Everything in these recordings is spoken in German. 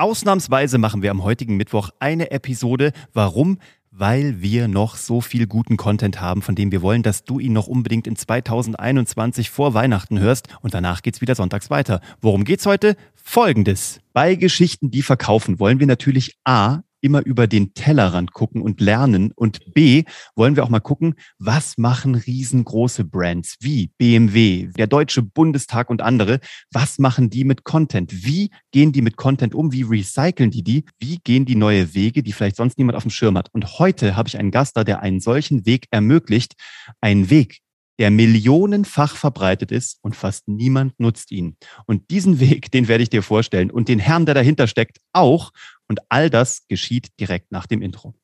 Ausnahmsweise machen wir am heutigen Mittwoch eine Episode. Warum? Weil wir noch so viel guten Content haben, von dem wir wollen, dass du ihn noch unbedingt in 2021 vor Weihnachten hörst. Und danach geht's wieder sonntags weiter. Worum geht's heute? Folgendes. Bei Geschichten, die verkaufen, wollen wir natürlich A immer über den Tellerrand gucken und lernen. Und B, wollen wir auch mal gucken, was machen riesengroße Brands wie BMW, der Deutsche Bundestag und andere, was machen die mit Content? Wie gehen die mit Content um? Wie recyceln die die? Wie gehen die neue Wege, die vielleicht sonst niemand auf dem Schirm hat? Und heute habe ich einen Gast da, der einen solchen Weg ermöglicht. Einen Weg, der millionenfach verbreitet ist und fast niemand nutzt ihn. Und diesen Weg, den werde ich dir vorstellen und den Herrn, der dahinter steckt, auch. Und all das geschieht direkt nach dem Intro.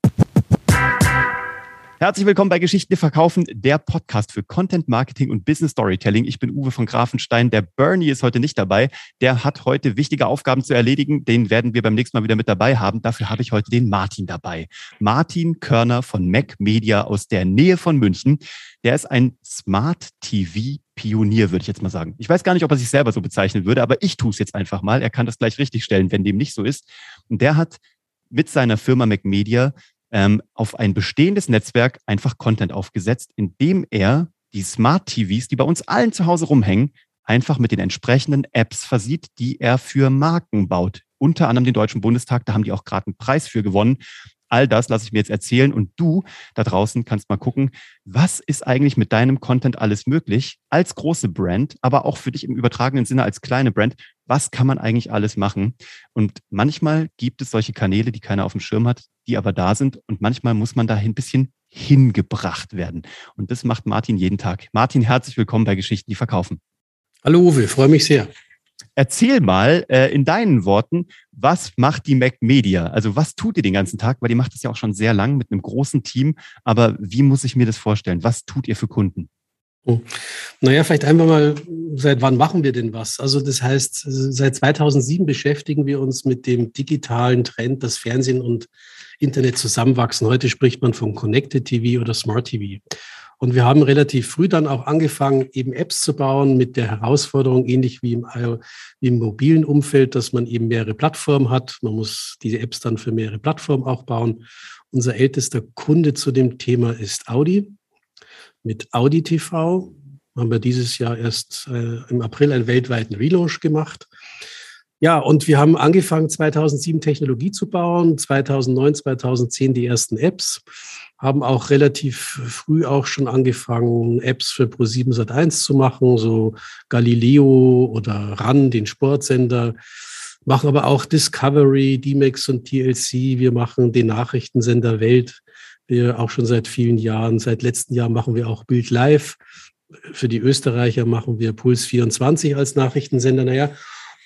Herzlich willkommen bei Geschichten, verkaufen, der Podcast für Content Marketing und Business Storytelling. Ich bin Uwe von Grafenstein. Der Bernie ist heute nicht dabei. Der hat heute wichtige Aufgaben zu erledigen. Den werden wir beim nächsten Mal wieder mit dabei haben. Dafür habe ich heute den Martin dabei. Martin Körner von Mac Media aus der Nähe von München. Der ist ein Smart TV Pionier, würde ich jetzt mal sagen. Ich weiß gar nicht, ob er sich selber so bezeichnen würde, aber ich tue es jetzt einfach mal. Er kann das gleich richtig stellen, wenn dem nicht so ist. Und der hat mit seiner Firma Mac Media ähm, auf ein bestehendes Netzwerk einfach Content aufgesetzt, indem er die Smart TVs, die bei uns allen zu Hause rumhängen, einfach mit den entsprechenden Apps versieht, die er für Marken baut. Unter anderem den Deutschen Bundestag, da haben die auch gerade einen Preis für gewonnen. All das lasse ich mir jetzt erzählen und du da draußen kannst mal gucken, was ist eigentlich mit deinem Content alles möglich als große Brand, aber auch für dich im übertragenen Sinne als kleine Brand. Was kann man eigentlich alles machen? Und manchmal gibt es solche Kanäle, die keiner auf dem Schirm hat, die aber da sind und manchmal muss man dahin ein bisschen hingebracht werden. Und das macht Martin jeden Tag. Martin, herzlich willkommen bei Geschichten, die verkaufen. Hallo Uwe, freue mich sehr. Erzähl mal äh, in deinen Worten, was macht die Mac Media? Also was tut ihr den ganzen Tag? Weil ihr macht das ja auch schon sehr lang mit einem großen Team. Aber wie muss ich mir das vorstellen? Was tut ihr für Kunden? Oh. Naja, vielleicht einfach mal, seit wann machen wir denn was? Also das heißt, seit 2007 beschäftigen wir uns mit dem digitalen Trend, dass Fernsehen und Internet zusammenwachsen. Heute spricht man von Connected TV oder Smart TV. Und wir haben relativ früh dann auch angefangen, eben Apps zu bauen mit der Herausforderung, ähnlich wie im, wie im mobilen Umfeld, dass man eben mehrere Plattformen hat. Man muss diese Apps dann für mehrere Plattformen auch bauen. Unser ältester Kunde zu dem Thema ist Audi. Mit Audi TV haben wir dieses Jahr erst äh, im April einen weltweiten Relaunch gemacht. Ja, und wir haben angefangen, 2007 Technologie zu bauen, 2009, 2010 die ersten Apps haben auch relativ früh auch schon angefangen, Apps für Pro7 Sat1 zu machen, so Galileo oder RAN, den Sportsender, machen aber auch Discovery, D-Max und TLC. Wir machen den Nachrichtensender Welt. Wir auch schon seit vielen Jahren. Seit letzten Jahr machen wir auch Bild Live. Für die Österreicher machen wir Puls 24 als Nachrichtensender. Naja,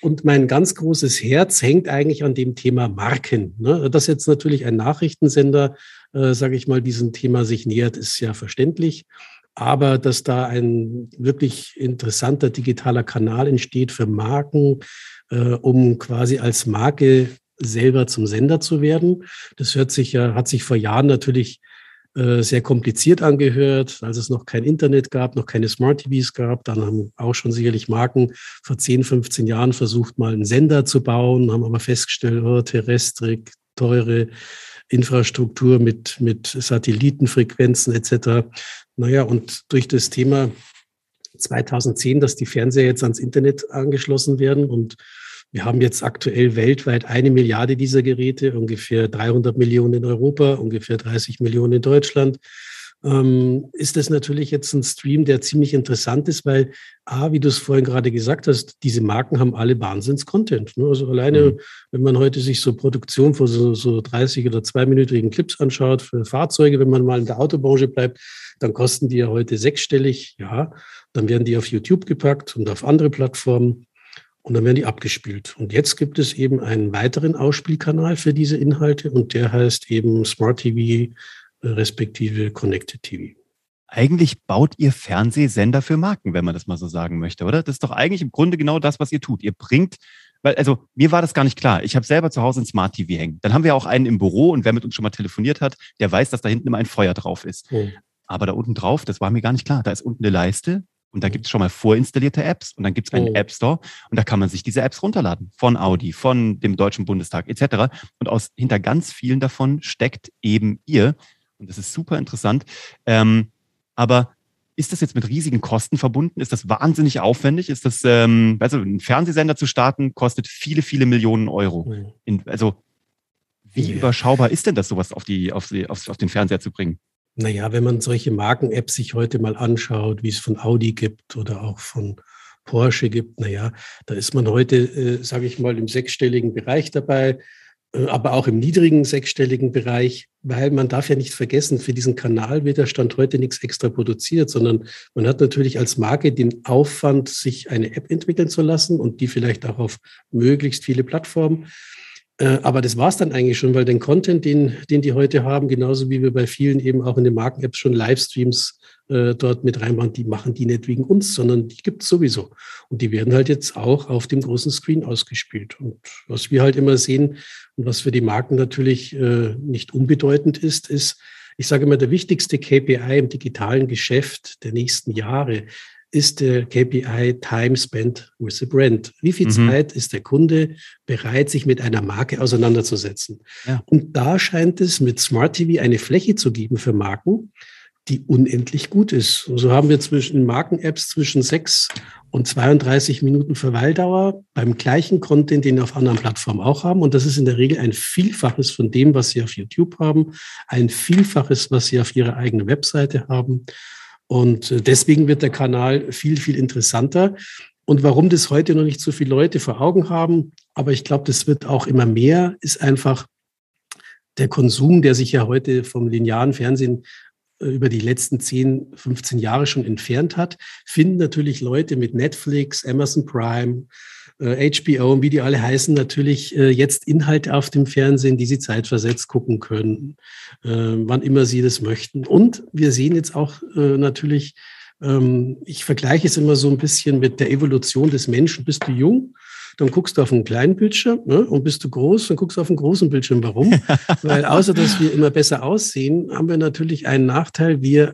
und mein ganz großes Herz hängt eigentlich an dem Thema Marken. Ne? Dass jetzt natürlich ein Nachrichtensender, äh, sage ich mal, diesem Thema sich nähert, ist ja verständlich. Aber dass da ein wirklich interessanter digitaler Kanal entsteht für Marken, äh, um quasi als Marke selber zum Sender zu werden, das hört sich ja, hat sich vor Jahren natürlich äh, sehr kompliziert angehört, als es noch kein Internet gab, noch keine Smart TVs gab. Dann haben auch schon sicherlich Marken vor 10, 15 Jahren versucht, mal einen Sender zu bauen, haben aber festgestellt, oh, Terrestrik, teure Infrastruktur mit, mit Satellitenfrequenzen etc. Naja, und durch das Thema 2010, dass die Fernseher jetzt ans Internet angeschlossen werden und wir haben jetzt aktuell weltweit eine Milliarde dieser Geräte, ungefähr 300 Millionen in Europa, ungefähr 30 Millionen in Deutschland. Ähm, ist das natürlich jetzt ein Stream, der ziemlich interessant ist, weil, A, wie du es vorhin gerade gesagt hast, diese Marken haben alle Wahnsinns-Content. Ne? Also alleine, mhm. wenn man heute sich so Produktion von so, so 30 oder zweiminütigen Clips anschaut für Fahrzeuge, wenn man mal in der Autobranche bleibt, dann kosten die ja heute sechsstellig, ja. Dann werden die auf YouTube gepackt und auf andere Plattformen und dann werden die abgespielt. Und jetzt gibt es eben einen weiteren Ausspielkanal für diese Inhalte und der heißt eben Smart TV äh, respektive Connected TV. Eigentlich baut ihr Fernsehsender für Marken, wenn man das mal so sagen möchte, oder? Das ist doch eigentlich im Grunde genau das, was ihr tut. Ihr bringt, weil, also mir war das gar nicht klar. Ich habe selber zu Hause ein Smart TV hängen. Dann haben wir auch einen im Büro und wer mit uns schon mal telefoniert hat, der weiß, dass da hinten immer ein Feuer drauf ist. Oh. Aber da unten drauf, das war mir gar nicht klar. Da ist unten eine Leiste, Und da gibt es schon mal vorinstallierte Apps und dann gibt es einen oh. App Store und da kann man sich diese Apps runterladen. Von Audi, von dem Deutschen Bundestag etc. Und aus hinter ganz vielen davon steckt eben ihr. Und das ist super interessant. Ähm, aber ist das jetzt mit riesigen Kosten verbunden? Ist das wahnsinnig aufwendig? Ist das, ähm, also ein Fernsehsender zu starten, kostet viele, viele Millionen Euro. Mhm. In, also wie ja. überschaubar ist denn das, sowas auf, die, auf, die, auf, auf den Fernseher zu bringen? Naja, wenn man solche Marken-Apps sich heute mal anschaut, wie es von Audi gibt oder auch von Porsche gibt, naja, da ist man heute, äh, sage ich mal, im sechsstelligen Bereich dabei, äh, aber auch im niedrigen sechsstelligen Bereich, weil man darf ja nicht vergessen, für diesen Kanal wird der Stand heute nichts extra produziert, sondern man hat natürlich als Marke den Aufwand, sich eine App entwickeln zu lassen und die vielleicht auch auf möglichst viele Plattformen aber das war es dann eigentlich schon, weil den Content, den, den die heute haben, genauso wie wir bei vielen eben auch in den Marken-Apps schon Livestreams äh, dort mit reinmachen, die machen die nicht wegen uns, sondern die gibt es sowieso. Und die werden halt jetzt auch auf dem großen Screen ausgespielt. Und was wir halt immer sehen und was für die Marken natürlich äh, nicht unbedeutend ist, ist, ich sage immer, der wichtigste KPI im digitalen Geschäft der nächsten Jahre ist der KPI Time Spent with the Brand. Wie viel mhm. Zeit ist der Kunde bereit, sich mit einer Marke auseinanderzusetzen? Ja. Und da scheint es mit Smart TV eine Fläche zu geben für Marken, die unendlich gut ist. Und so haben wir zwischen Marken-Apps zwischen 6 und 32 Minuten Verweildauer beim gleichen Content, den wir auf anderen Plattformen auch haben. Und das ist in der Regel ein Vielfaches von dem, was Sie auf YouTube haben, ein Vielfaches, was Sie auf Ihrer eigenen Webseite haben. Und äh, deswegen wird der Kanal viel, viel interessanter. Und warum das heute noch nicht so viele Leute vor Augen haben, aber ich glaube, das wird auch immer mehr, ist einfach der Konsum, der sich ja heute vom linearen Fernsehen äh, über die letzten 10, 15 Jahre schon entfernt hat, finden natürlich Leute mit Netflix, Amazon Prime, HBO äh, und wie die alle heißen, natürlich äh, jetzt Inhalte auf dem Fernsehen, die sie zeitversetzt gucken können, äh, wann immer sie das möchten. Und wir sehen jetzt auch natürlich, ähm, ich vergleiche es immer so ein bisschen mit der Evolution des Menschen. Bist du jung? dann guckst du auf einen kleinen Bildschirm ne? und bist du groß, dann guckst du auf einen großen Bildschirm. Warum? Weil außer dass wir immer besser aussehen, haben wir natürlich einen Nachteil. Wir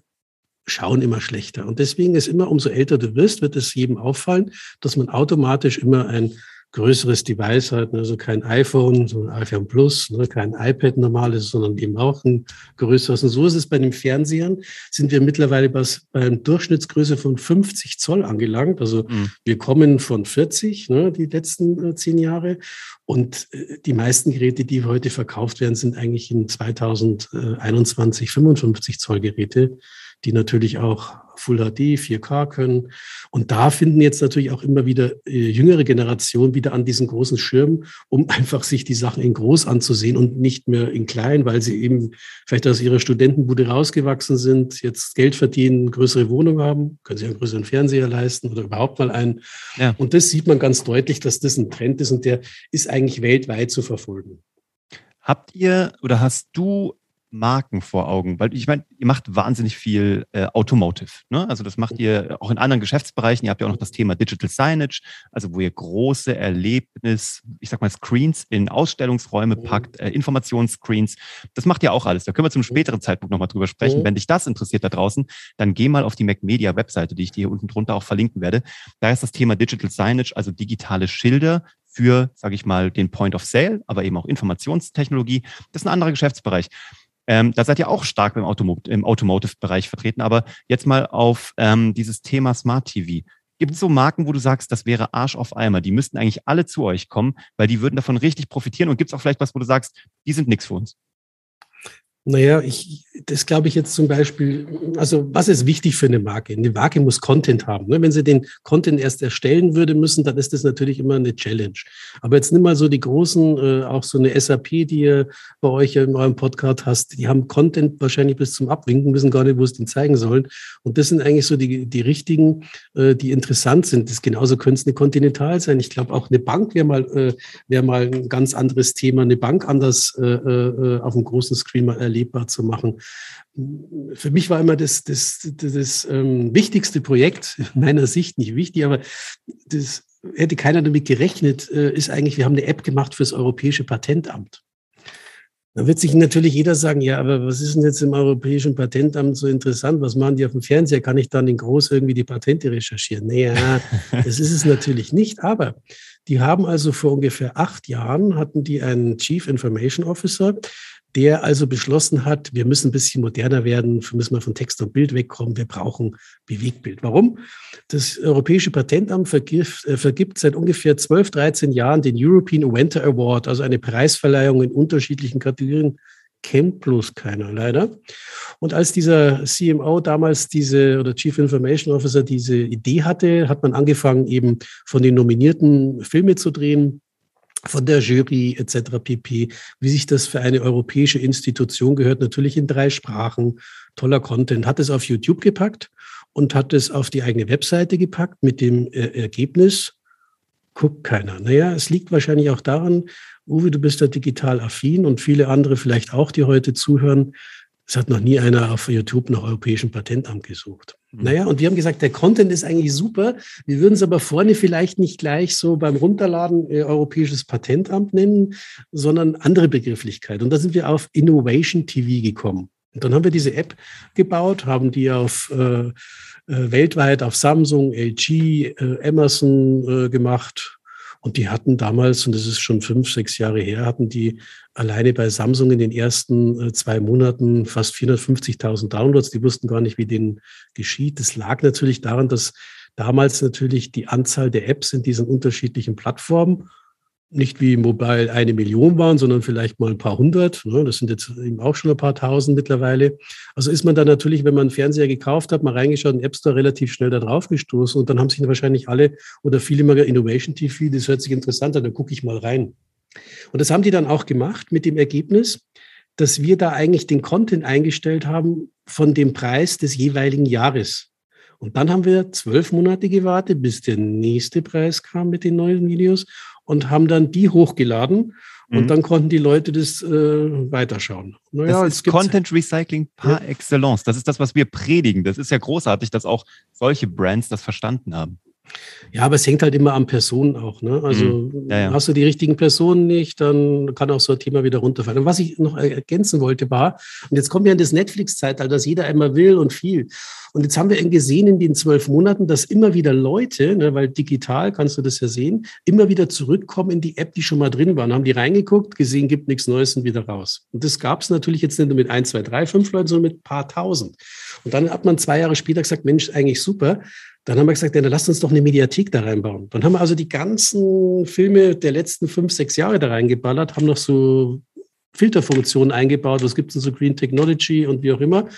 schauen immer schlechter. Und deswegen ist immer, umso älter du wirst, wird es jedem auffallen, dass man automatisch immer ein größeres Device hat, also kein iPhone, sondern iPhone Plus, ne, kein iPad normales, sondern eben auch ein größeres. Und so ist es bei den Fernsehern, sind wir mittlerweile bei, bei einer Durchschnittsgröße von 50 Zoll angelangt. Also mhm. wir kommen von 40, ne, die letzten äh, zehn Jahre. Und äh, die meisten Geräte, die heute verkauft werden, sind eigentlich in 2021 55 Zoll Geräte die natürlich auch Full HD, 4K können. Und da finden jetzt natürlich auch immer wieder äh, jüngere Generationen wieder an diesen großen Schirm, um einfach sich die Sachen in groß anzusehen und nicht mehr in klein, weil sie eben vielleicht aus ihrer Studentenbude rausgewachsen sind, jetzt Geld verdienen, größere Wohnung haben, können sich einen größeren Fernseher leisten oder überhaupt mal einen. Ja. Und das sieht man ganz deutlich, dass das ein Trend ist und der ist eigentlich weltweit zu verfolgen. Habt ihr oder hast du Marken vor Augen? Weil ich meine, ihr macht wahnsinnig viel äh, Automotive. Ne? Also das macht ihr auch in anderen Geschäftsbereichen. Ihr habt ja auch noch das Thema Digital Signage, also wo ihr große Erlebnis, ich sag mal Screens in Ausstellungsräume mhm. packt, äh, Informationsscreens. Das macht ihr auch alles. Da können wir zum mhm. späteren Zeitpunkt nochmal drüber sprechen. Mhm. Wenn dich das interessiert da draußen, dann geh mal auf die Mac Media Webseite, die ich dir hier unten drunter auch verlinken werde. Da ist das Thema Digital Signage, also digitale Schilder für, sage ich mal, den Point of Sale, aber eben auch Informationstechnologie. Das ist ein anderer Geschäftsbereich. Ähm, da seid ihr auch stark im, Automo im Automotive-Bereich vertreten. Aber jetzt mal auf ähm, dieses Thema Smart TV. Gibt es so Marken, wo du sagst, das wäre Arsch auf Eimer? Die müssten eigentlich alle zu euch kommen, weil die würden davon richtig profitieren. Und gibt es auch vielleicht was, wo du sagst, die sind nichts für uns? Naja, ich, das glaube ich jetzt zum Beispiel, also was ist wichtig für eine Marke? Eine Marke muss Content haben. Ne? Wenn sie den Content erst erstellen würde müssen, dann ist das natürlich immer eine Challenge. Aber jetzt nimm mal so die großen, äh, auch so eine SAP, die ihr bei euch in eurem Podcast hast, die haben Content wahrscheinlich bis zum Abwinken, wissen gar nicht, wo es den zeigen sollen. Und das sind eigentlich so die, die richtigen, äh, die interessant sind. Das genauso könnte es eine Continental sein. Ich glaube auch eine Bank wäre mal, äh, mal ein ganz anderes Thema, eine Bank anders äh, auf einem großen Screen mal erleben erlebbar zu machen. Für mich war immer das, das, das, das ähm, wichtigste Projekt, in meiner Sicht nicht wichtig, aber das hätte keiner damit gerechnet, äh, ist eigentlich, wir haben eine App gemacht fürs Europäische Patentamt. Dann wird sich natürlich jeder sagen, ja, aber was ist denn jetzt im Europäischen Patentamt so interessant? Was machen die auf dem Fernseher? Kann ich dann in groß irgendwie die Patente recherchieren? Naja, das ist es natürlich nicht. Aber die haben also vor ungefähr acht Jahren hatten die einen Chief Information Officer, der also beschlossen hat, wir müssen ein bisschen moderner werden, wir müssen mal von Text und Bild wegkommen, wir brauchen Bewegtbild. Warum? Das Europäische Patentamt vergibt, äh, vergibt seit ungefähr 12, 13 Jahren den European Inventor Award, also eine Preisverleihung in unterschiedlichen Kategorien, kennt bloß keiner leider. Und als dieser CMO damals diese oder Chief Information Officer diese Idee hatte, hat man angefangen, eben von den Nominierten Filme zu drehen, von der Jury etc. pp. Wie sich das für eine europäische Institution gehört, natürlich in drei Sprachen, toller Content, hat es auf YouTube gepackt und hat es auf die eigene Webseite gepackt mit dem äh, Ergebnis, guckt keiner. Naja, es liegt wahrscheinlich auch daran, Uwe, du bist da digital affin und viele andere vielleicht auch, die heute zuhören. Es hat noch nie einer auf YouTube nach Europäischem Patentamt gesucht. Mhm. Naja, und wir haben gesagt, der Content ist eigentlich super. Wir würden es aber vorne vielleicht nicht gleich so beim Runterladen äh, Europäisches Patentamt nennen, sondern andere Begrifflichkeit. Und da sind wir auf Innovation TV gekommen. Und dann haben wir diese App gebaut, haben die auf äh, äh, weltweit auf Samsung, LG, äh, Amazon äh, gemacht, und die hatten damals, und das ist schon fünf, sechs Jahre her, hatten die alleine bei Samsung in den ersten äh, zwei Monaten fast 450.000 Downloads. Die wussten gar nicht, wie denen geschieht. Das lag natürlich daran, dass damals natürlich die Anzahl der Apps in diesen unterschiedlichen Plattformen nicht wie Mobile eine Million waren, sondern vielleicht mal ein paar hundert. Ne? Das sind jetzt eben auch schon ein paar tausend mittlerweile. Also ist man dann natürlich, wenn man einen Fernseher gekauft hat, mal reingeschaut, in App Store relativ schnell da drauf gestoßen und dann haben sich wahrscheinlich alle oder viele mal Innovation TV, das hört sich interessant an, da gucke ich mal rein. Und das haben die dann auch gemacht mit dem Ergebnis, dass wir da eigentlich den Content eingestellt haben von dem Preis des jeweiligen Jahres. Und dann haben wir zwölf Monate gewartet, bis der nächste Preis kam mit den neuen Videos und haben dann die hochgeladen. Und mhm. dann konnten die Leute das äh, weiterschauen. Naja, das ist Content Recycling par ja. excellence. Das ist das, was wir predigen. Das ist ja großartig, dass auch solche Brands das verstanden haben. Ja, aber es hängt halt immer an Personen auch. Ne? Also mhm. ja, ja. hast du die richtigen Personen nicht, dann kann auch so ein Thema wieder runterfallen. Und was ich noch ergänzen wollte war, und jetzt kommen wir in das Netflix-Zeitalter, dass jeder einmal will und viel. Und jetzt haben wir gesehen in den zwölf Monaten, dass immer wieder Leute, ne, weil digital kannst du das ja sehen, immer wieder zurückkommen in die App, die schon mal drin waren, haben die reingeguckt, gesehen, gibt nichts Neues und wieder raus. Und das gab es natürlich jetzt nicht nur mit ein, zwei, drei, fünf Leuten, sondern mit ein paar tausend. Und dann hat man zwei Jahre später gesagt, Mensch, eigentlich super. Dann haben wir gesagt, ja, dann lasst uns doch eine Mediathek da reinbauen. Dann haben wir also die ganzen Filme der letzten fünf, sechs Jahre da reingeballert, haben noch so Filterfunktionen eingebaut, was gibt es denn so Green Technology und wie auch immer.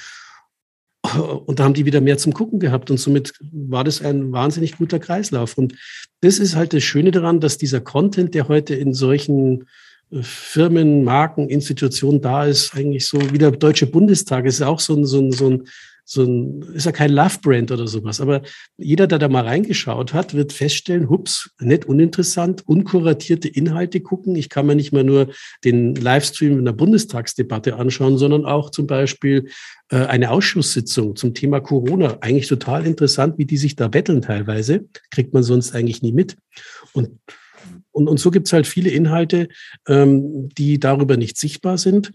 Und da haben die wieder mehr zum Gucken gehabt und somit war das ein wahnsinnig guter Kreislauf. Und das ist halt das Schöne daran, dass dieser Content, der heute in solchen äh, Firmen, Marken, Institutionen da ist, eigentlich so wie der Deutsche Bundestag ist auch so ein, so ein, so ein so ein, ist ja kein Love-Brand oder sowas. Aber jeder, der da mal reingeschaut hat, wird feststellen, hups, nicht uninteressant, unkuratierte Inhalte gucken. Ich kann mir nicht mehr nur den Livestream in der Bundestagsdebatte anschauen, sondern auch zum Beispiel äh, eine Ausschusssitzung zum Thema Corona. Eigentlich total interessant, wie die sich da betteln teilweise. Kriegt man sonst eigentlich nie mit. Und und, und so gibt es halt viele Inhalte, ähm, die darüber nicht sichtbar sind.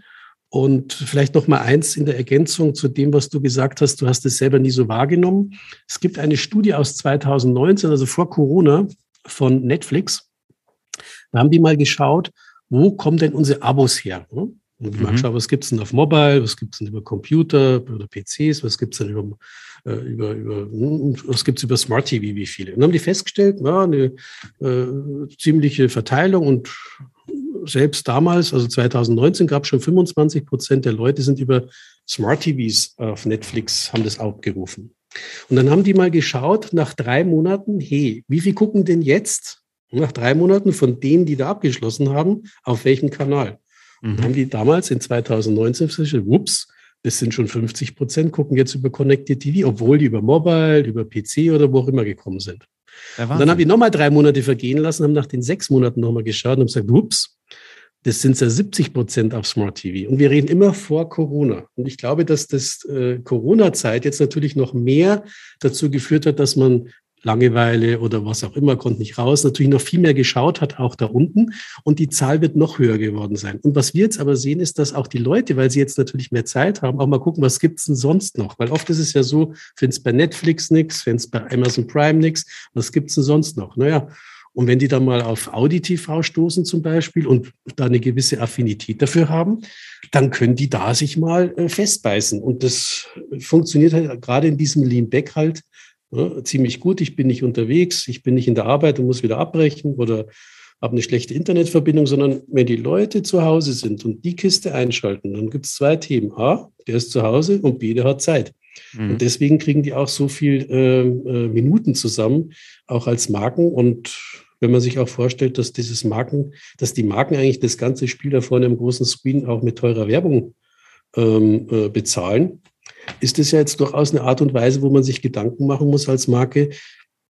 Und vielleicht noch mal eins in der Ergänzung zu dem, was du gesagt hast. Du hast es selber nie so wahrgenommen. Es gibt eine Studie aus 2019, also vor Corona von Netflix. Da haben die mal geschaut, wo kommen denn unsere Abos her? Und mhm. mal geschaut, was gibt es denn auf Mobile, was gibt es denn über Computer oder PCs, was gibt es denn über, äh, über, über hm, was gibt es über Smart TV, wie viele? Und dann haben die festgestellt, ja, eine äh, ziemliche Verteilung und selbst damals, also 2019, gab es schon 25 Prozent der Leute sind über Smart TVs auf Netflix, haben das abgerufen. Und dann haben die mal geschaut, nach drei Monaten, hey, wie viel gucken denn jetzt, nach drei Monaten von denen, die da abgeschlossen haben, auf welchem Kanal? Mhm. Und haben die damals in 2019 festgestellt, ups, das sind schon 50 Prozent, gucken jetzt über Connected TV, obwohl die über Mobile, über PC oder wo auch immer gekommen sind. Und dann haben die nochmal drei Monate vergehen lassen, haben nach den sechs Monaten nochmal geschaut und haben gesagt, ups, das sind ja 70 Prozent auf Smart TV. Und wir reden immer vor Corona. Und ich glaube, dass das äh, Corona-Zeit jetzt natürlich noch mehr dazu geführt hat, dass man Langeweile oder was auch immer, konnte nicht raus, natürlich noch viel mehr geschaut hat, auch da unten. Und die Zahl wird noch höher geworden sein. Und was wir jetzt aber sehen, ist, dass auch die Leute, weil sie jetzt natürlich mehr Zeit haben, auch mal gucken, was gibt's denn sonst noch? Weil oft ist es ja so, find's bei Netflix nix, find's bei Amazon Prime nix, was gibt's denn sonst noch? Naja, und wenn die dann mal auf Audi TV stoßen zum Beispiel und da eine gewisse Affinität dafür haben, dann können die da sich mal äh, festbeißen. Und das funktioniert halt gerade in diesem Lean Back halt ja, ziemlich gut. Ich bin nicht unterwegs, ich bin nicht in der Arbeit und muss wieder abbrechen oder habe eine schlechte Internetverbindung, sondern wenn die Leute zu Hause sind und die Kiste einschalten, dann gibt es zwei Themen. A, der ist zu Hause und B, der hat Zeit. Mhm. Und deswegen kriegen die auch so viel äh, äh, Minuten zusammen, auch als Marken. Und wenn man sich auch vorstellt, dass dieses Marken, dass die Marken eigentlich das ganze Spiel da vorne im großen Screen auch mit teurer Werbung ähm, äh, bezahlen, ist es ja jetzt durchaus eine Art und Weise, wo man sich Gedanken machen muss als Marke,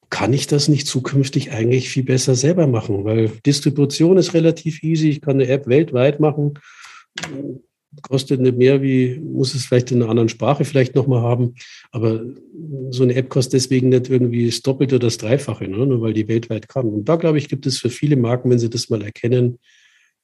kann ich das nicht zukünftig eigentlich viel besser selber machen? Weil Distribution ist relativ easy. Ich kann eine App weltweit machen kostet nicht mehr wie, muss es vielleicht in einer anderen Sprache vielleicht nochmal haben. Aber so eine App kostet deswegen nicht irgendwie das Doppelte oder das Dreifache, ne? nur weil die weltweit kann. Und da, glaube ich, gibt es für viele Marken, wenn sie das mal erkennen,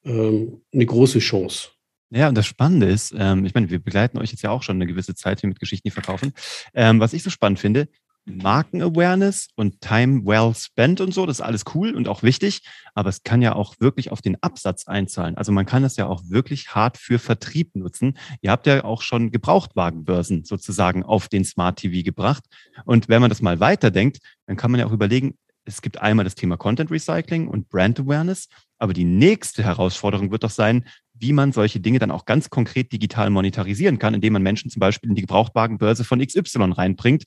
ähm, eine große Chance. Ja, und das Spannende ist, ähm, ich meine, wir begleiten euch jetzt ja auch schon eine gewisse Zeit hier mit Geschichten, die verkaufen. Ähm, was ich so spannend finde, Marken-Awareness und Time well spent und so, das ist alles cool und auch wichtig, aber es kann ja auch wirklich auf den Absatz einzahlen. Also man kann das ja auch wirklich hart für Vertrieb nutzen. Ihr habt ja auch schon Gebrauchtwagenbörsen sozusagen auf den Smart TV gebracht. Und wenn man das mal weiterdenkt, dann kann man ja auch überlegen, es gibt einmal das Thema Content Recycling und Brand Awareness, aber die nächste Herausforderung wird doch sein, wie man solche Dinge dann auch ganz konkret digital monetarisieren kann, indem man Menschen zum Beispiel in die Gebrauchtwagenbörse von XY reinbringt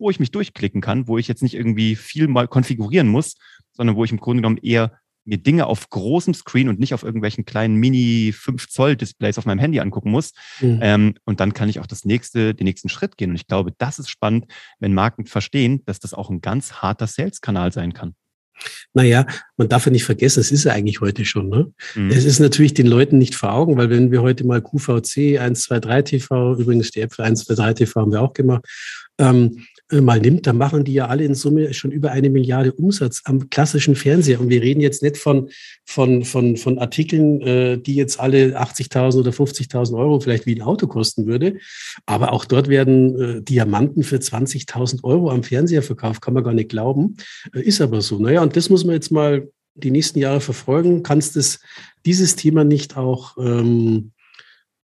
wo ich mich durchklicken kann, wo ich jetzt nicht irgendwie viel mal konfigurieren muss, sondern wo ich im Grunde genommen eher mir Dinge auf großem Screen und nicht auf irgendwelchen kleinen Mini 5 Zoll Displays auf meinem Handy angucken muss. Mhm. Ähm, und dann kann ich auch das nächste, den nächsten Schritt gehen. Und ich glaube, das ist spannend, wenn Marken verstehen, dass das auch ein ganz harter Sales-Kanal sein kann. Naja, man darf ja nicht vergessen, es ist ja eigentlich heute schon. Ne? Mhm. Es ist natürlich den Leuten nicht vor Augen, weil wenn wir heute mal QVC 123 TV, übrigens die App für 123 TV haben wir auch gemacht, ähm, äh, mal nimmt, dann machen die ja alle in Summe schon über eine Milliarde Umsatz am klassischen Fernseher. Und wir reden jetzt nicht von, von, von, von Artikeln, äh, die jetzt alle 80.000 oder 50.000 Euro vielleicht wie ein Auto kosten würde. Aber auch dort werden äh, Diamanten für 20.000 Euro am Fernseher verkauft. Kann man gar nicht glauben. Äh, ist aber so. Naja, und das muss man jetzt mal die nächsten Jahre verfolgen. Kannst es dieses Thema nicht auch ähm,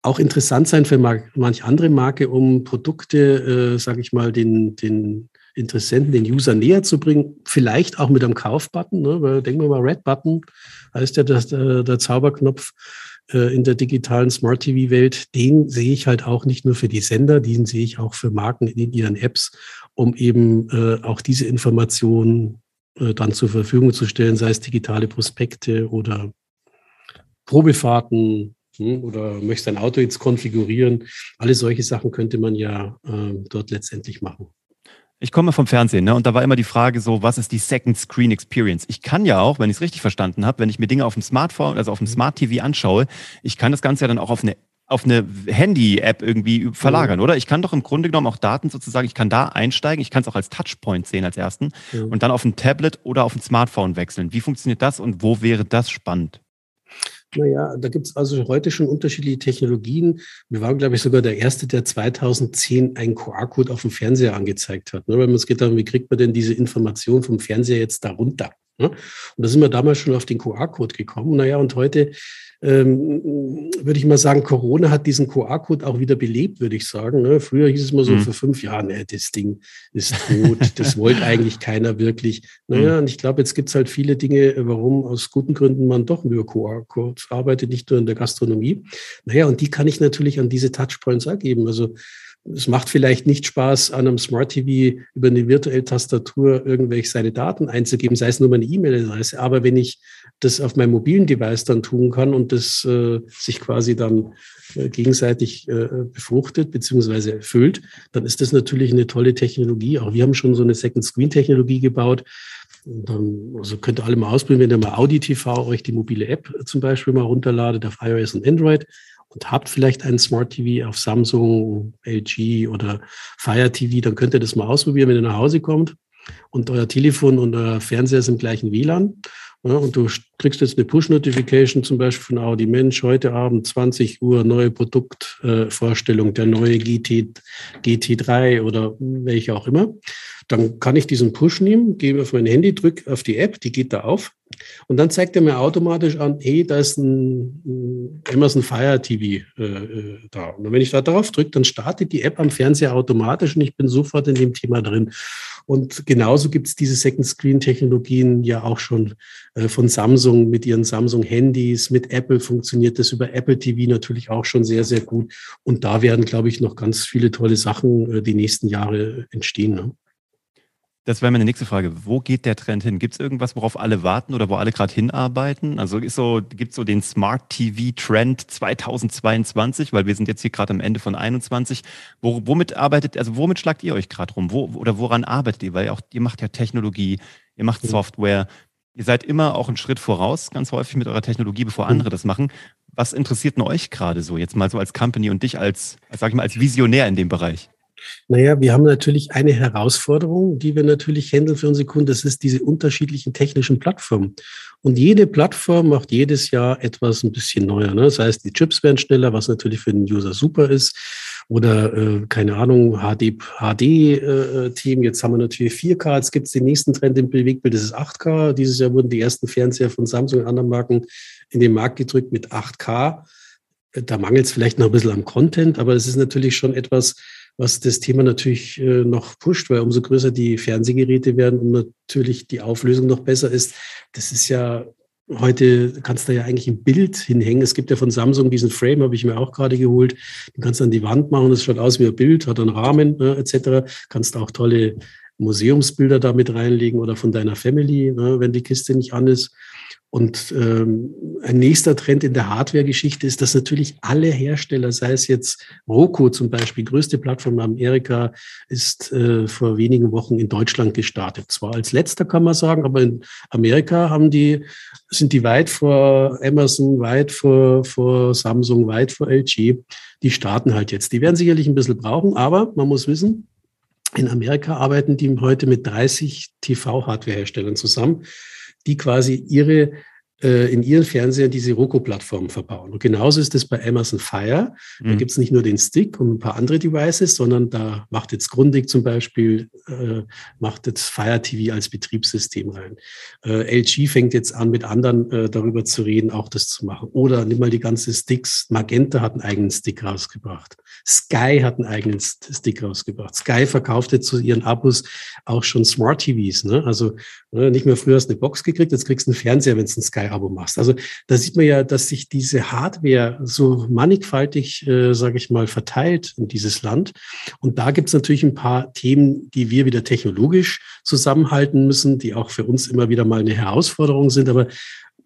auch interessant sein für manch andere Marke, um Produkte, äh, sage ich mal, den, den Interessenten, den User näher zu bringen. Vielleicht auch mit einem Kaufbutton. Ne? Denken wir mal, Red Button heißt ja das, der, der Zauberknopf äh, in der digitalen Smart TV-Welt. Den sehe ich halt auch nicht nur für die Sender, den sehe ich auch für Marken in ihren Apps, um eben äh, auch diese Informationen äh, dann zur Verfügung zu stellen, sei es digitale Prospekte oder Probefahrten, oder möchtest dein Auto jetzt konfigurieren. Alle solche Sachen könnte man ja äh, dort letztendlich machen. Ich komme vom Fernsehen, ne? Und da war immer die Frage so, was ist die Second Screen Experience? Ich kann ja auch, wenn ich es richtig verstanden habe, wenn ich mir Dinge auf dem Smartphone, also auf dem Smart TV anschaue, ich kann das Ganze ja dann auch auf eine auf eine Handy-App irgendwie verlagern, mhm. oder? Ich kann doch im Grunde genommen auch Daten sozusagen, ich kann da einsteigen, ich kann es auch als Touchpoint sehen als ersten mhm. und dann auf ein Tablet oder auf ein Smartphone wechseln. Wie funktioniert das und wo wäre das spannend? Naja, da gibt es also heute schon unterschiedliche Technologien. Wir waren, glaube ich, sogar der Erste, der 2010 einen QR-Code auf dem Fernseher angezeigt hat. Ne? Weil es geht darum, wie kriegt man denn diese Information vom Fernseher jetzt darunter? Ne? Und da sind wir damals schon auf den QR-Code gekommen. Naja, und heute ähm, würde ich mal sagen, Corona hat diesen QR-Code auch wieder belebt, würde ich sagen. Ne? Früher hieß es mal so mhm. vor fünf Jahren, ne, das Ding ist tot, das wollte eigentlich keiner wirklich. Naja, mhm. und ich glaube, jetzt gibt es halt viele Dinge, warum aus guten Gründen man doch über QR-Codes arbeitet, nicht nur in der Gastronomie. Naja, und die kann ich natürlich an diese Touchpoints ergeben. Also es macht vielleicht nicht Spaß, an einem Smart TV über eine virtuelle Tastatur irgendwelche seine Daten einzugeben, sei es nur meine E-Mail-Adresse. Aber wenn ich das auf meinem mobilen Device dann tun kann und das äh, sich quasi dann äh, gegenseitig äh, befruchtet bzw. erfüllt, dann ist das natürlich eine tolle Technologie. Auch wir haben schon so eine Second-Screen-Technologie gebaut. Dann, also könnt ihr alle mal ausprobieren, wenn ihr mal Audi TV euch die mobile App zum Beispiel mal runterladet auf iOS und Android und habt vielleicht einen Smart TV auf Samsung, LG oder Fire TV, dann könnt ihr das mal ausprobieren, wenn ihr nach Hause kommt. Und euer Telefon und euer Fernseher sind gleich ein WLAN. Ja, und du kriegst jetzt eine Push-Notification zum Beispiel von Audi Mensch, heute Abend 20 Uhr neue Produktvorstellung, äh, der neue GT, GT3 oder welche auch immer. Dann kann ich diesen Push nehmen, gehe auf mein Handy, drücke auf die App, die geht da auf. Und dann zeigt er mir automatisch an, hey, da ist ein, Amazon Fire TV äh, äh, da. Und wenn ich da drauf drücke, dann startet die App am Fernseher automatisch und ich bin sofort in dem Thema drin. Und genauso gibt es diese Second-Screen-Technologien ja auch schon äh, von Samsung mit ihren Samsung-Handys. Mit Apple funktioniert das über Apple TV natürlich auch schon sehr, sehr gut. Und da werden, glaube ich, noch ganz viele tolle Sachen äh, die nächsten Jahre entstehen. Ne? Das wäre meine nächste Frage. Wo geht der Trend hin? Gibt es irgendwas, worauf alle warten oder wo alle gerade hinarbeiten? Also so, gibt es so den Smart TV Trend 2022, weil wir sind jetzt hier gerade am Ende von 21. Wo, womit arbeitet, also womit schlagt ihr euch gerade rum? Wo, oder woran arbeitet ihr? Weil auch, ihr macht ja Technologie, ihr macht. Software. Ihr seid immer auch einen Schritt voraus, ganz häufig mit eurer Technologie, bevor andere das machen. Was interessiert denn euch gerade so, jetzt mal so als Company und dich als, sag ich mal, als Visionär in dem Bereich? Naja, wir haben natürlich eine Herausforderung, die wir natürlich handeln für unsere Kunden. Das ist diese unterschiedlichen technischen Plattformen. Und jede Plattform macht jedes Jahr etwas ein bisschen neuer. Ne? Das heißt, die Chips werden schneller, was natürlich für den User super ist. Oder, äh, keine Ahnung, HD-Themen. HD, äh, Jetzt haben wir natürlich 4K. Jetzt gibt es den nächsten Trend im Bewegtbild, das ist 8K. Dieses Jahr wurden die ersten Fernseher von Samsung und anderen Marken in den Markt gedrückt mit 8K. Da mangelt es vielleicht noch ein bisschen am Content, aber es ist natürlich schon etwas, was das Thema natürlich äh, noch pusht, weil umso größer die Fernsehgeräte werden und natürlich die Auflösung noch besser ist. Das ist ja Heute kannst du ja eigentlich ein Bild hinhängen. Es gibt ja von Samsung diesen Frame, habe ich mir auch gerade geholt. Den kannst du an die Wand machen. Das schaut aus wie ein Bild, hat einen Rahmen ne, etc. Kannst auch tolle Museumsbilder damit reinlegen oder von deiner Family, ne, wenn die Kiste nicht an ist. Und ähm, ein nächster Trend in der Hardware-Geschichte ist, dass natürlich alle Hersteller, sei es jetzt Roku zum Beispiel, größte Plattform in Amerika, ist äh, vor wenigen Wochen in Deutschland gestartet. Zwar als letzter kann man sagen, aber in Amerika haben die, sind die weit vor Amazon, weit vor, vor Samsung, weit vor LG. Die starten halt jetzt. Die werden sicherlich ein bisschen brauchen, aber man muss wissen, in Amerika arbeiten die heute mit 30 TV-Hardware-Herstellern zusammen die quasi ihre in ihren Fernsehern diese Roku-Plattform verbauen. Und genauso ist es bei Amazon Fire. Da mhm. gibt es nicht nur den Stick und ein paar andere Devices, sondern da macht jetzt Grundig zum Beispiel, äh, macht jetzt Fire TV als Betriebssystem rein. Äh, LG fängt jetzt an, mit anderen äh, darüber zu reden, auch das zu machen. Oder nimm mal die ganzen Sticks. Magenta hat einen eigenen Stick rausgebracht. Sky hat einen eigenen Stick rausgebracht. Sky verkauft jetzt zu ihren Abos auch schon Smart TVs. Ne? Also ne, nicht mehr früher hast du eine Box gekriegt, jetzt kriegst du einen Fernseher, wenn du einen Sky-Abo machst. Also da sieht man ja, dass sich diese Hardware so mannigfaltig, äh, sage ich mal, verteilt in dieses Land. Und da gibt es natürlich ein paar Themen, die wir wieder technologisch zusammenhalten müssen, die auch für uns immer wieder mal eine Herausforderung sind. Aber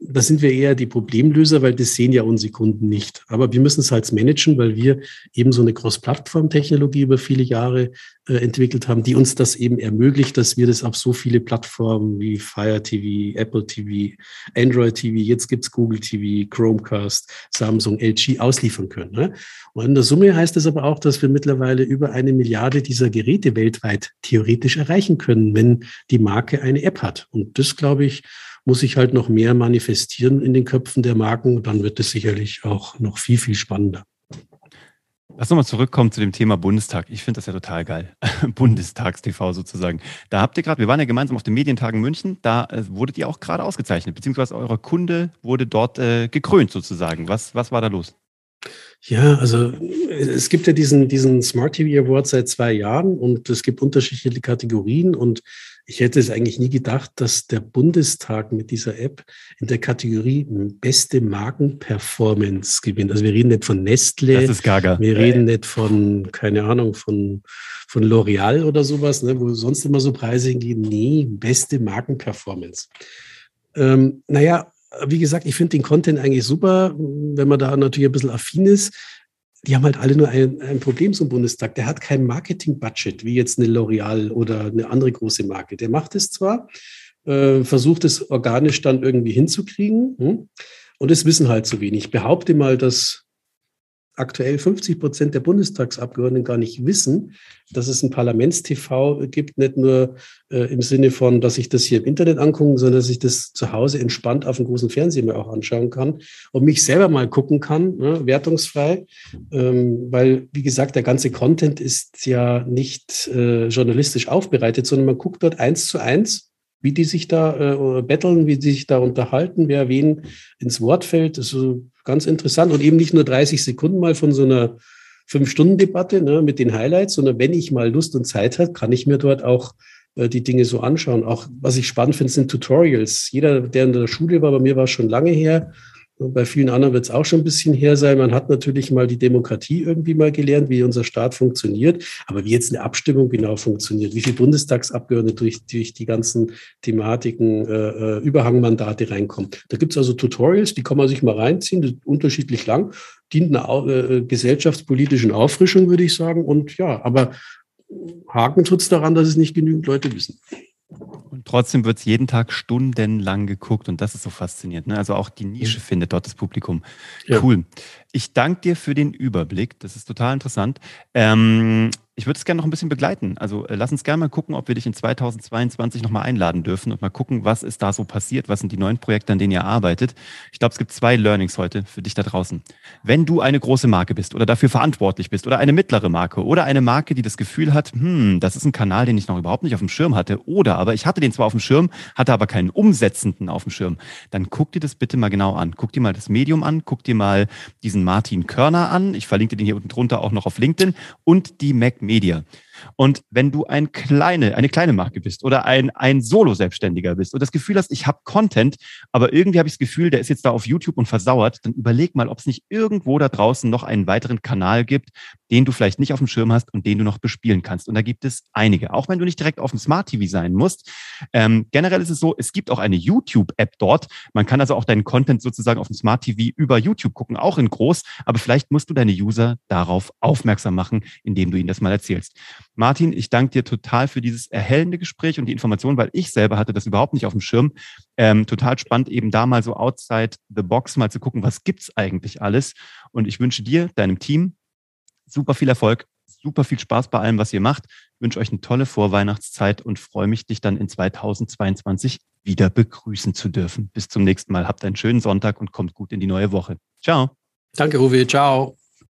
da sind wir eher die Problemlöser, weil das sehen ja unsere Kunden nicht. Aber wir müssen es halt managen, weil wir eben so eine Cross-Plattform-Technologie über viele Jahre äh, entwickelt haben, die uns das eben ermöglicht, dass wir das auf so viele Plattformen wie Fire TV, Apple TV, Android TV, jetzt gibt's Google TV, Chromecast, Samsung, LG ausliefern können. Ne? Und in der Summe heißt das aber auch, dass wir mittlerweile über eine Milliarde dieser Geräte weltweit theoretisch erreichen können, wenn die Marke eine App hat. Und das, glaube ich, muss sich halt noch mehr manifestieren in den Köpfen der Marken. Dann wird es sicherlich auch noch viel, viel spannender. Lass uns mal zurückkommen zu dem Thema Bundestag. Ich finde das ja total geil. Bundestagstv sozusagen. Da habt ihr gerade, wir waren ja gemeinsam auf den Medientagen München, da äh, wurdet ihr auch gerade ausgezeichnet, beziehungsweise euer Kunde wurde dort äh, gekrönt sozusagen. Was, was war da los? Ja, also es gibt ja diesen, diesen Smart TV Award seit zwei Jahren und es gibt unterschiedliche Kategorien und ich hätte es eigentlich nie gedacht, dass der Bundestag mit dieser App in der Kategorie beste Markenperformance gewinnt. Also wir reden nicht von Nestle. Das ist gaga. Wir reden nicht von, keine Ahnung, von, von L'Oreal oder sowas, ne, wo sonst immer so Preise hingehen. Nee, beste Markenperformance. Ähm, naja, wie gesagt, ich finde den Content eigentlich super, wenn man da natürlich ein bisschen affin ist die haben halt alle nur ein, ein Problem zum Bundestag. Der hat kein Marketing-Budget, wie jetzt eine L'Oreal oder eine andere große Marke. Der macht es zwar, äh, versucht es organisch dann irgendwie hinzukriegen, hm? und es wissen halt zu wenig. Ich behaupte mal, dass aktuell 50 Prozent der Bundestagsabgeordneten gar nicht wissen, dass es ein Parlaments-TV gibt, nicht nur äh, im Sinne von, dass ich das hier im Internet angucken, sondern dass ich das zu Hause entspannt auf dem großen Fernseher mir auch anschauen kann und mich selber mal gucken kann, ne, wertungsfrei, ähm, weil, wie gesagt, der ganze Content ist ja nicht äh, journalistisch aufbereitet, sondern man guckt dort eins zu eins wie die sich da äh, betteln, wie die sich da unterhalten, wer wen ins Wort fällt. Ist ganz interessant. Und eben nicht nur 30 Sekunden mal von so einer Fünf-Stunden-Debatte ne, mit den Highlights, sondern wenn ich mal Lust und Zeit habe, kann ich mir dort auch äh, die Dinge so anschauen. Auch was ich spannend finde, sind Tutorials. Jeder, der in der Schule war, bei mir war es schon lange her, bei vielen anderen wird es auch schon ein bisschen her sein. Man hat natürlich mal die Demokratie irgendwie mal gelernt, wie unser Staat funktioniert. Aber wie jetzt eine Abstimmung genau funktioniert, wie viele Bundestagsabgeordnete durch, durch die ganzen Thematiken, äh, äh Überhangmandate reinkommen. Da gibt es also Tutorials, die kann man sich mal reinziehen, unterschiedlich lang, dient einer äh, gesellschaftspolitischen Auffrischung, würde ich sagen. Und ja, aber Haken tut es daran, dass es nicht genügend Leute wissen. Trotzdem wird es jeden Tag stundenlang geguckt und das ist so faszinierend. Ne? Also auch die Nische findet dort das Publikum. Ja. Cool. Ich danke dir für den Überblick. Das ist total interessant. Ähm, ich würde es gerne noch ein bisschen begleiten. Also äh, lass uns gerne mal gucken, ob wir dich in 2022 nochmal einladen dürfen und mal gucken, was ist da so passiert, was sind die neuen Projekte, an denen ihr arbeitet. Ich glaube, es gibt zwei Learnings heute für dich da draußen. Wenn du eine große Marke bist oder dafür verantwortlich bist oder eine mittlere Marke oder eine Marke, die das Gefühl hat, hm, das ist ein Kanal, den ich noch überhaupt nicht auf dem Schirm hatte oder aber ich hatte den zwar auf dem Schirm, hatte aber keinen umsetzenden auf dem Schirm, dann guck dir das bitte mal genau an. Guck dir mal das Medium an, guck dir mal diesen Martin Körner an. Ich verlinke den hier unten drunter auch noch auf LinkedIn und die Mac Media. Und wenn du ein kleine, eine kleine Marke bist oder ein, ein Solo-Selbstständiger bist und das Gefühl hast, ich habe Content, aber irgendwie habe ich das Gefühl, der ist jetzt da auf YouTube und versauert, dann überleg mal, ob es nicht irgendwo da draußen noch einen weiteren Kanal gibt, den du vielleicht nicht auf dem Schirm hast und den du noch bespielen kannst. Und da gibt es einige, auch wenn du nicht direkt auf dem Smart TV sein musst. Ähm, generell ist es so, es gibt auch eine YouTube-App dort. Man kann also auch deinen Content sozusagen auf dem Smart TV über YouTube gucken, auch in groß, aber vielleicht musst du deine User darauf aufmerksam machen, indem du ihnen das mal erzählst. Martin, ich danke dir total für dieses erhellende Gespräch und die Information, weil ich selber hatte das überhaupt nicht auf dem Schirm. Ähm, total spannend, eben da mal so outside the box mal zu gucken, was gibt's eigentlich alles. Und ich wünsche dir, deinem Team, super viel Erfolg, super viel Spaß bei allem, was ihr macht. Ich wünsche euch eine tolle Vorweihnachtszeit und freue mich, dich dann in 2022 wieder begrüßen zu dürfen. Bis zum nächsten Mal. Habt einen schönen Sonntag und kommt gut in die neue Woche. Ciao. Danke, Uwe. Ciao.